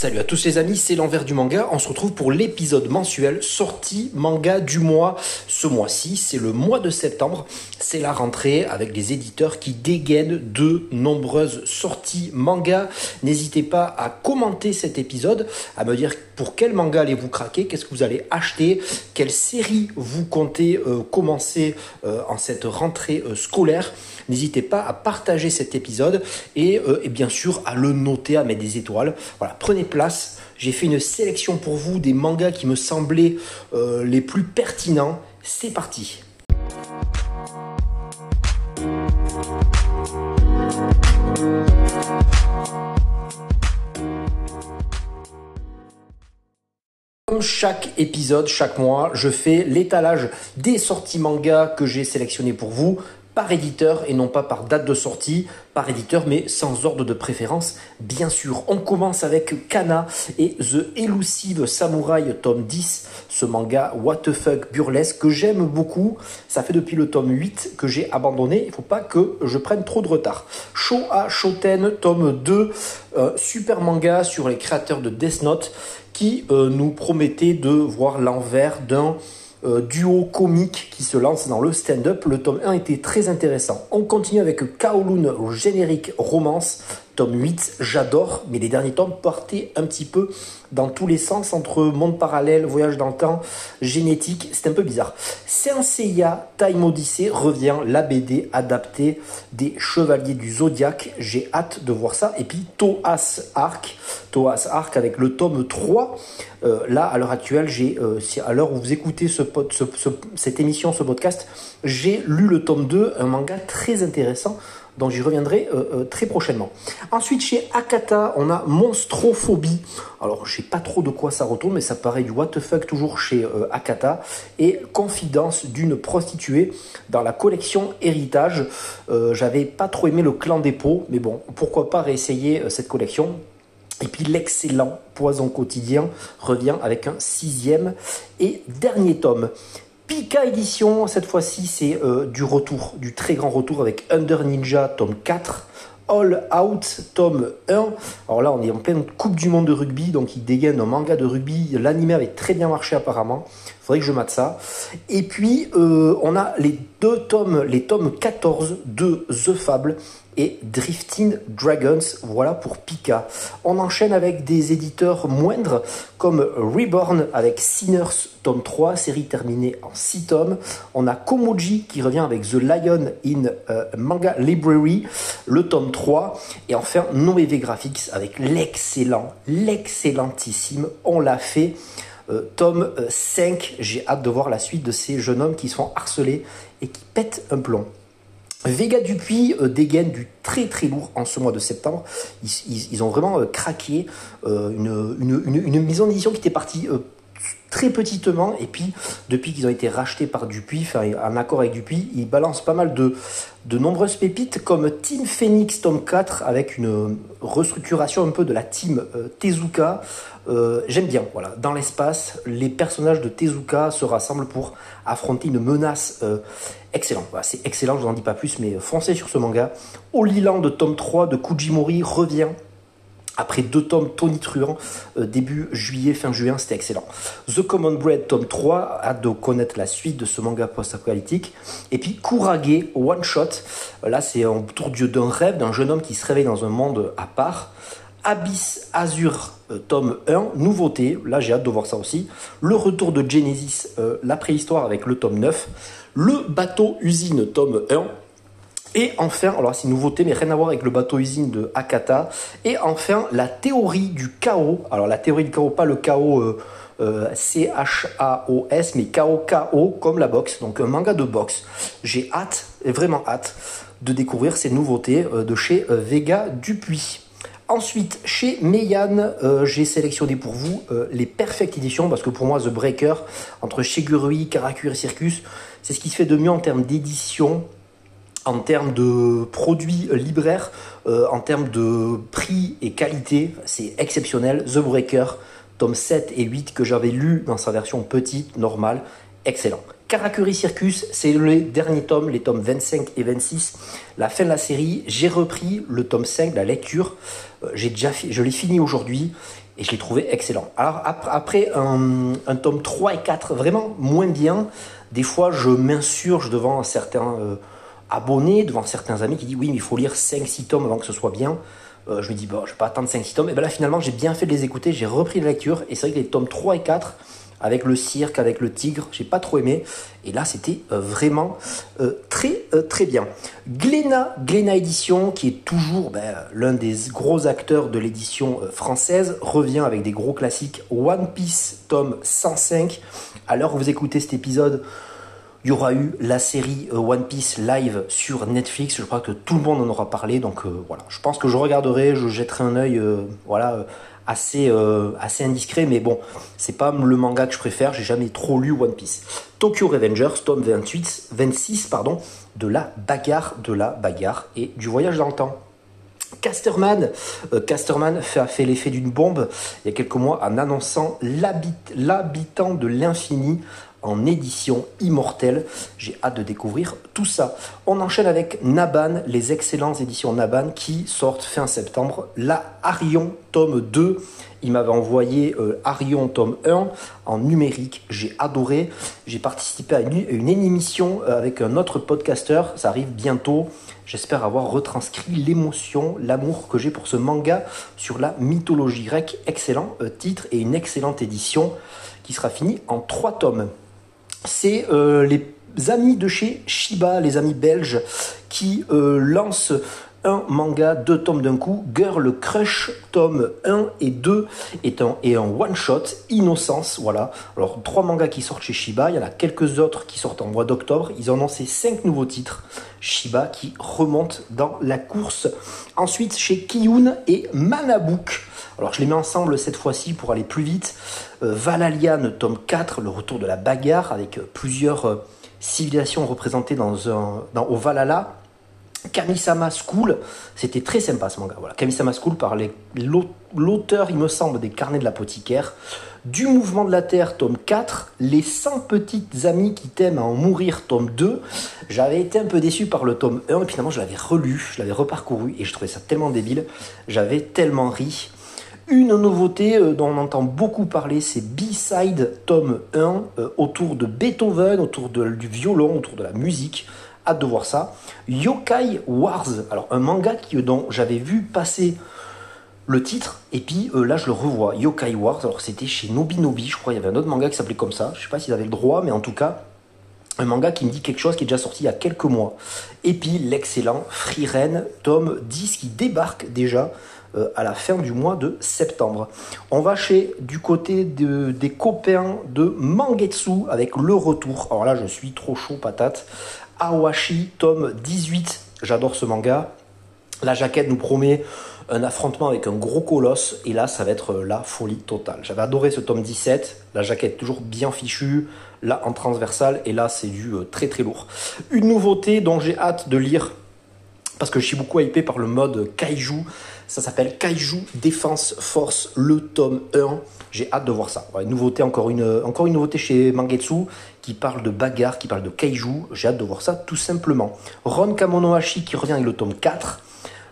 Salut à tous les amis, c'est l'envers du manga. On se retrouve pour l'épisode mensuel sortie manga du mois. Ce mois-ci, c'est le mois de septembre. C'est la rentrée avec les éditeurs qui dégainent de nombreuses sorties manga. N'hésitez pas à commenter cet épisode, à me dire pour quel manga allez-vous craquer, qu'est-ce que vous allez acheter, quelle série vous comptez euh, commencer euh, en cette rentrée euh, scolaire. N'hésitez pas à partager cet épisode et, et bien sûr à le noter, à mettre des étoiles. Voilà, prenez place. J'ai fait une sélection pour vous des mangas qui me semblaient euh, les plus pertinents. C'est parti. Comme chaque épisode, chaque mois, je fais l'étalage des sorties manga que j'ai sélectionnées pour vous par éditeur et non pas par date de sortie, par éditeur mais sans ordre de préférence bien sûr. On commence avec Kana et The Elusive Samurai tome 10, ce manga what the fuck burlesque que j'aime beaucoup. Ça fait depuis le tome 8 que j'ai abandonné, il faut pas que je prenne trop de retard. Showa Shoten tome 2, euh, super manga sur les créateurs de Death Note qui euh, nous promettait de voir l'envers d'un euh, duo comique qui se lance dans le stand-up. Le tome 1 était très intéressant. On continue avec Kowloon générique romance, tome 8, j'adore, mais les derniers tomes partaient un petit peu dans tous les sens entre monde parallèle, voyage dans le temps, génétique, c'est un peu bizarre. Senseiya Time Odyssey revient, la BD adaptée des Chevaliers du Zodiaque, j'ai hâte de voir ça. Et puis Toas Arc, Toas Arc avec le tome 3. Euh, là, à l'heure actuelle, j'ai, euh, à l'heure où vous écoutez ce, cette émission, ce podcast, j'ai lu le tome 2, un manga très intéressant donc j'y reviendrai euh, euh, très prochainement. Ensuite, chez Akata, on a Monstrophobie. Alors, je sais pas trop de quoi ça retourne, mais ça paraît du what toujours chez euh, Akata. Et Confidence d'une prostituée dans la collection Héritage. J'avais pas trop aimé le clan des pots, mais bon, pourquoi pas réessayer cette collection et puis l'excellent Poison quotidien revient avec un sixième et dernier tome. Pika édition, cette fois-ci c'est euh, du retour, du très grand retour avec Under Ninja tome 4, All Out tome 1. Alors là on est en pleine Coupe du Monde de rugby, donc il dégaine un manga de rugby. L'anime avait très bien marché apparemment. Que je mate ça. Et puis euh, on a les deux tomes, les tomes 14 de The Fable et Drifting Dragons. Voilà pour Pika. On enchaîne avec des éditeurs moindres comme Reborn avec Sinners tome 3, série terminée en 6 tomes. On a Komoji qui revient avec The Lion in euh, Manga Library, le tome 3. Et enfin Noévé Graphics avec l'excellent, l'excellentissime On l'a fait. Euh, tome 5, j'ai hâte de voir la suite de ces jeunes hommes qui sont harcelés et qui pètent un plomb. Vega Dupuis euh, dégaine du très très lourd en ce mois de septembre. Ils, ont vraiment euh, craqué euh, une, une, maison d'édition qui était partie très petitement et puis depuis qu'ils ont été rachetés par Dupuis, enfin en accord avec Dupuis, ils balancent pas mal de, de nombreuses pépites comme Team Phoenix tome 4 avec une restructuration un peu de la team Tezuka. J'aime bien, voilà, dans l'espace, les personnages de Tezuka se rassemblent pour affronter une menace excellent. c'est excellent, je vous en dis pas plus, mais foncez sur ce manga. Lilan de tome 3 de Kujimori revient après deux tomes Tony Truant, euh, début juillet, fin juin, c'était excellent. The Common Bread, tome 3, hâte de connaître la suite de ce manga post-apocalyptique. Et puis Kurage, One Shot, là c'est autour d'un rêve d'un jeune homme qui se réveille dans un monde à part. Abyss Azure, euh, tome 1, nouveauté, là j'ai hâte de voir ça aussi. Le retour de Genesis, euh, la préhistoire avec le tome 9 le bateau usine tome 1. Et enfin, alors c'est une nouveauté, mais rien à voir avec le bateau usine de Akata. Et enfin, la théorie du chaos. Alors la théorie du chaos, pas le chaos euh, euh, C-H-A-O-S, mais K-O-K-O comme la boxe. Donc un manga de boxe. J'ai hâte, vraiment hâte, de découvrir ces nouveautés euh, de chez Vega Dupuis. Ensuite, chez Meian, j'ai sélectionné pour vous les Perfect Editions, parce que pour moi, The Breaker, entre Shigurui, Karakuri et Circus, c'est ce qui se fait de mieux en termes d'édition, en termes de produits libraires, euh, en termes de prix et qualité, c'est exceptionnel. The Breaker, tome 7 et 8 que j'avais lu dans sa version petite, normale, excellent. Karakuri Circus, c'est le dernier tome, les tomes 25 et 26. La fin de la série, j'ai repris le tome 5, la lecture. Euh, j'ai déjà je l'ai fini aujourd'hui et je l'ai trouvé excellent. Alors après un, un, tome 3 et 4, vraiment moins bien, des fois je m'insurge devant certains euh, abonnés, devant certains amis qui disent oui mais il faut lire 5-6 tomes avant que ce soit bien. Euh, je me dis bon je vais pas attendre 5-6 tomes, et bien là finalement j'ai bien fait de les écouter, j'ai repris la lecture, et c'est vrai que les tomes 3 et 4, avec le cirque, avec le tigre, j'ai pas trop aimé. Et là, c'était euh, vraiment euh, très très bien. Glénat, Glénat Édition, qui est toujours ben, l'un des gros acteurs de l'édition française, revient avec des gros classiques. One Piece, tome 105. À l'heure où vous écoutez cet épisode, il y aura eu la série One Piece live sur Netflix. Je crois que tout le monde en aura parlé. Donc voilà, je pense que je regarderai, je jetterai un œil voilà, assez, euh, assez indiscret, mais bon, c'est pas le manga que je préfère, j'ai jamais trop lu One Piece. Tokyo Revengers, tome 28, 26, pardon, de la bagarre, de la bagarre et du voyage dans le temps. Casterman, euh, Casterman a fait l'effet d'une bombe il y a quelques mois en annonçant l'habitant de l'infini en édition immortelle. J'ai hâte de découvrir tout ça. On enchaîne avec Naban, les excellentes éditions Naban qui sortent fin septembre. La Arion tome 2. Il m'avait envoyé euh, Arion tome 1 en numérique. J'ai adoré. J'ai participé à une, émission euh, avec un autre podcasteur. Ça arrive bientôt. J'espère avoir retranscrit l'émotion, l'amour que j'ai pour ce manga sur la mythologie grecque. Excellent euh, titre et une excellente édition qui sera finie en trois tomes c'est euh, les amis de chez Shiba, les amis belges, qui euh, lancent un manga, deux tomes d'un coup, Girl Crush, tome 1 et 2, est un, et un one-shot, Innocence, voilà. Alors, trois mangas qui sortent chez Shiba, il y en a quelques autres qui sortent en mois d'octobre, ils ont lancé cinq nouveaux titres, Shiba qui remonte dans la course. Ensuite, chez Kiyun et Manabook, alors je les mets ensemble cette fois-ci pour aller plus vite. Euh, Valalian, tome 4, le retour de la bagarre, avec euh, plusieurs euh, civilisations représentées dans un, au Valhalla. Kamisama School, c'était très sympa ce manga. Kamisama School par l'auteur, il me semble, des carnets de l'apothicaire. Du mouvement de la Terre, tome 4. Les 100 petites amies qui t'aiment à en mourir, tome 2. J'avais été un peu déçu par le tome 1, et finalement je l'avais relu, je l'avais reparcouru, et je trouvais ça tellement débile. J'avais tellement ri. Une nouveauté euh, dont on entend beaucoup parler, c'est B-Side tome 1, euh, autour de Beethoven, autour du violon, autour de la musique. Hâte de voir ça. Yokai Wars, alors un manga qui, dont j'avais vu passer le titre, et puis euh, là je le revois. Yokai Wars, alors c'était chez Nobi Nobi, je crois, il y avait un autre manga qui s'appelait comme ça. Je sais pas s'ils avaient le droit, mais en tout cas, un manga qui me dit quelque chose qui est déjà sorti il y a quelques mois. Et puis l'excellent Free tome 10 qui débarque déjà euh, à la fin du mois de septembre. On va chez du côté des copains de Mangetsu avec le retour. Alors là, je suis trop chaud patate. Awashi, tome 18. J'adore ce manga. La jaquette nous promet un affrontement avec un gros colosse et là ça va être la folie totale. J'avais adoré ce tome 17, la jaquette toujours bien fichue, là en transversale et là c'est du euh, très très lourd. Une nouveauté dont j'ai hâte de lire parce que je suis beaucoup hypé par le mode kaiju. Ça s'appelle Kaiju Defense Force, le tome 1. J'ai hâte de voir ça. nouveauté, encore une, encore une nouveauté chez Mangetsu qui parle de bagarre, qui parle de kaiju. J'ai hâte de voir ça tout simplement. Ron Kamonohashi qui revient avec le tome 4.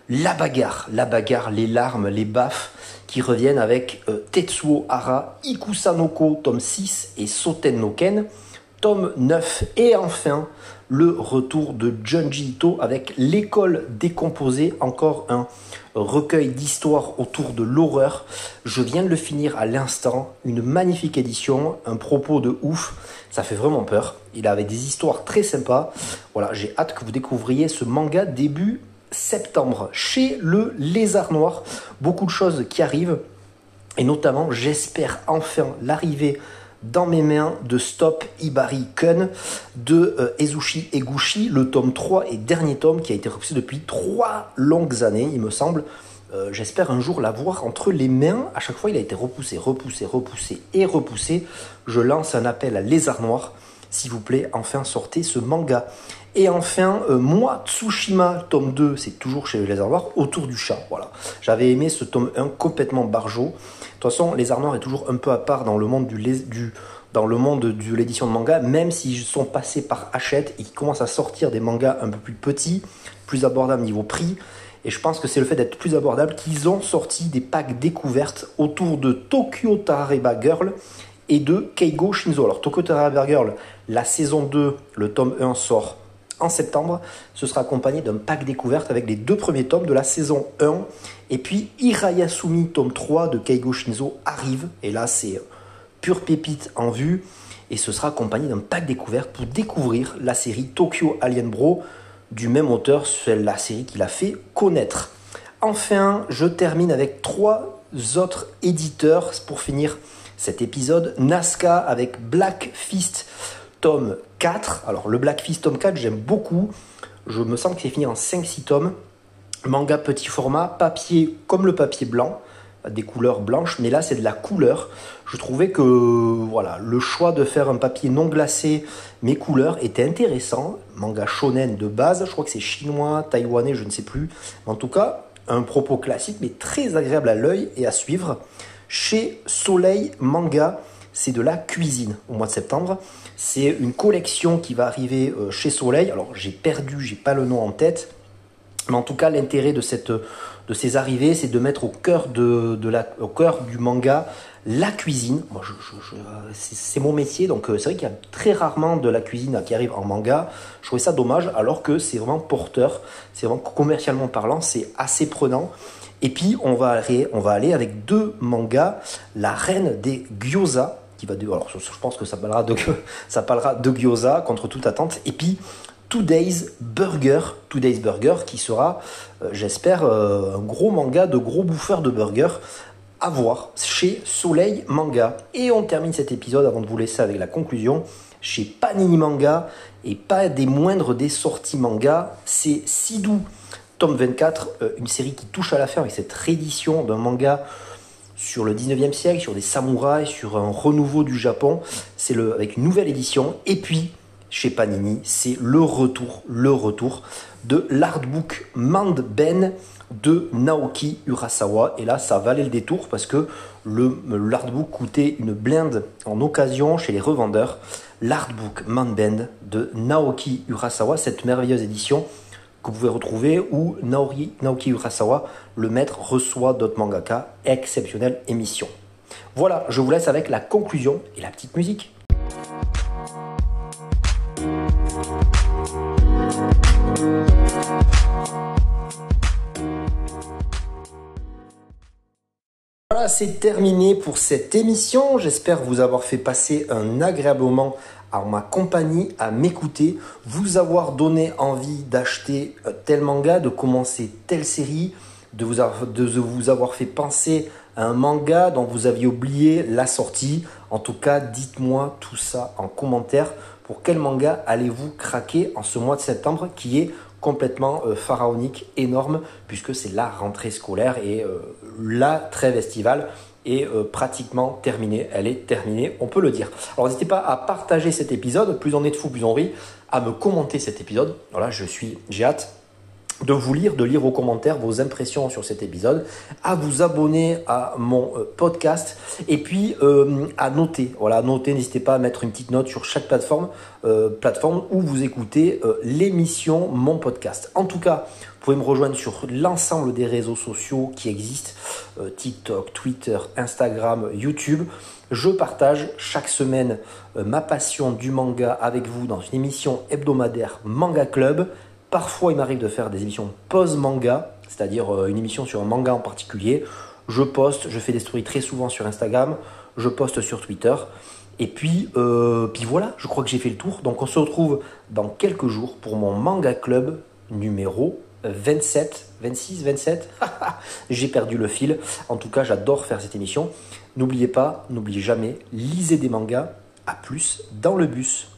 La bagarre, la bagarre, les larmes, les baffes qui reviennent avec euh, Tetsuo Hara, Ikusanoko, tome 6 et Soten no Ken, tome 9. Et enfin, le retour de Junji Ito avec L'école décomposée, encore un recueil d'histoires autour de l'horreur. Je viens de le finir à l'instant, une magnifique édition, un propos de ouf, ça fait vraiment peur. Il avait des histoires très sympas. Voilà, j'ai hâte que vous découvriez ce manga début septembre chez le Lézard Noir. Beaucoup de choses qui arrivent et notamment, j'espère enfin l'arrivée dans mes mains de Stop Ibari Kun de euh, Ezushi Eguchi, le tome 3 et dernier tome qui a été repoussé depuis trois longues années, il me semble. Euh, j'espère un jour l'avoir entre les mains. À chaque fois, il a été repoussé, repoussé, repoussé et repoussé. Je lance un appel à Lézard Noir. S'il vous plaît, enfin sortez ce manga. Et enfin, euh, moi, Tsushima, tome 2, c'est toujours chez Lézard Noir, autour du chat. Voilà. J'avais aimé ce tome 1 complètement barjo. De toute façon, les Arnoirs est toujours un peu à part dans le monde du, dans le monde de l'édition de manga, même s'ils sont passés par Hachette et qu'ils commencent à sortir des mangas un peu plus petits, plus abordables niveau prix. et je pense que c'est le fait d'être plus abordable qu'ils ont sorti des packs découvertes autour de Tokyo Tarareba Girl et de Keigo Shinzo. Alors Tokyo Tarareba Girl, la saison 2, le tome 1 sort en septembre. Ce sera accompagné d'un pack découverte avec les deux premiers tomes de la saison 1. Et puis Hirayasumi tome 3 de Keigo Shinzo arrive. Et là, c'est pure pépite en vue. Et ce sera accompagné d'un pack découverte pour découvrir la série Tokyo Alien Bro du même auteur, c'est la série qu'il a fait connaître. Enfin, je termine avec trois autres éditeurs pour finir cet épisode. Nazca avec Black Fist tome 4. Alors le Black Fist tome 4, j'aime beaucoup. Je me sens que c'est fini en 5-6 tomes. Manga petit format, papier comme le papier blanc des couleurs blanches, mais là c'est de la couleur. Je trouvais que voilà, le choix de faire un papier non glacé mais couleurs était intéressant. Manga shonen de base, je crois que c'est chinois, taïwanais, je ne sais plus. En tout cas, un propos classique mais très agréable à l'œil et à suivre. Chez Soleil Manga, c'est de la cuisine au mois de septembre. C'est une collection qui va arriver euh, chez Soleil. Alors j'ai perdu, j'ai pas le nom en tête. Mais en tout cas, l'intérêt de cette de ces arrivées, c'est de mettre au cœur, de, la, au cœur du manga la cuisine. Moi, c'est mon métier, donc euh, c'est vrai qu'il y a très rarement de la cuisine qui arrive en manga. Je trouvais ça dommage, alors que c'est vraiment porteur, c'est vraiment commercialement parlant, c'est assez prenant. Et puis, on va, aller, avec deux mangas, La Reine des Gyoza, qui va de, alors je pense que ça parlera de, ça parlera de gyoza contre toute attente, et puis Today's Burger, Today's Burger, qui sera, euh, j'espère, euh, un gros manga de gros bouffeurs de burgers à voir chez Soleil Manga. Et on termine cet épisode avant de vous laisser avec la conclusion chez Panini Manga. Et pas des moindres des sorties manga, c'est Sidou tome 24, euh, une série qui touche à la fin avec cette réédition d'un manga sur le 19e siècle, sur des samouraïs, sur un renouveau du Japon. C'est le avec une nouvelle édition et puis chez Panini, c'est le retour, le retour de l'artbook Ben de Naoki Urasawa. Et là, ça valait le détour parce que l'artbook coûtait une blinde en occasion chez les revendeurs. L'artbook Ben de Naoki Urasawa, cette merveilleuse édition que vous pouvez retrouver où Naoki, Naoki Urasawa, le maître, reçoit d'autres mangaka. Exceptionnelle émission. Voilà, je vous laisse avec la conclusion et la petite musique. Voilà, c'est terminé pour cette émission. J'espère vous avoir fait passer un agréable moment à ma compagnie, à m'écouter, vous avoir donné envie d'acheter euh, tel manga, de commencer telle série, de vous, de vous avoir fait penser à un manga dont vous aviez oublié la sortie. En tout cas, dites-moi tout ça en commentaire. Pour quel manga allez-vous craquer en ce mois de septembre qui est complètement euh, pharaonique, énorme, puisque c'est la rentrée scolaire et euh, la trêve estivale euh, pratiquement terminée. Elle est terminée, on peut le dire. Alors n'hésitez pas à partager cet épisode, plus on est de fou, plus on rit, à me commenter cet épisode. Voilà, je suis, j'ai hâte de vous lire, de lire vos commentaires, vos impressions sur cet épisode, à vous abonner à mon euh, podcast et puis euh, à noter. Voilà, noter, n'hésitez pas à mettre une petite note sur chaque plateforme, euh, plateforme où vous écoutez l'émission, mon podcast. En tout cas, vous pouvez me rejoindre sur l'ensemble des réseaux sociaux qui existent, TikTok, Twitter, Instagram, YouTube. Je partage chaque semaine ma passion du manga avec vous dans une émission hebdomadaire Manga Club. Parfois, il m'arrive de faire des émissions pause-manga, c'est-à-dire euh, une émission sur un manga en particulier. Je poste, je fais des stories très souvent sur Instagram, je poste sur Twitter. Et puis, euh, puis voilà, je crois que j'ai fait le tour. Donc on se retrouve dans quelques jours pour mon manga club numéro 27, 26, 27. j'ai perdu le fil. En tout cas, j'adore faire cette émission. N'oubliez pas, n'oubliez jamais, lisez des mangas. À plus dans le bus.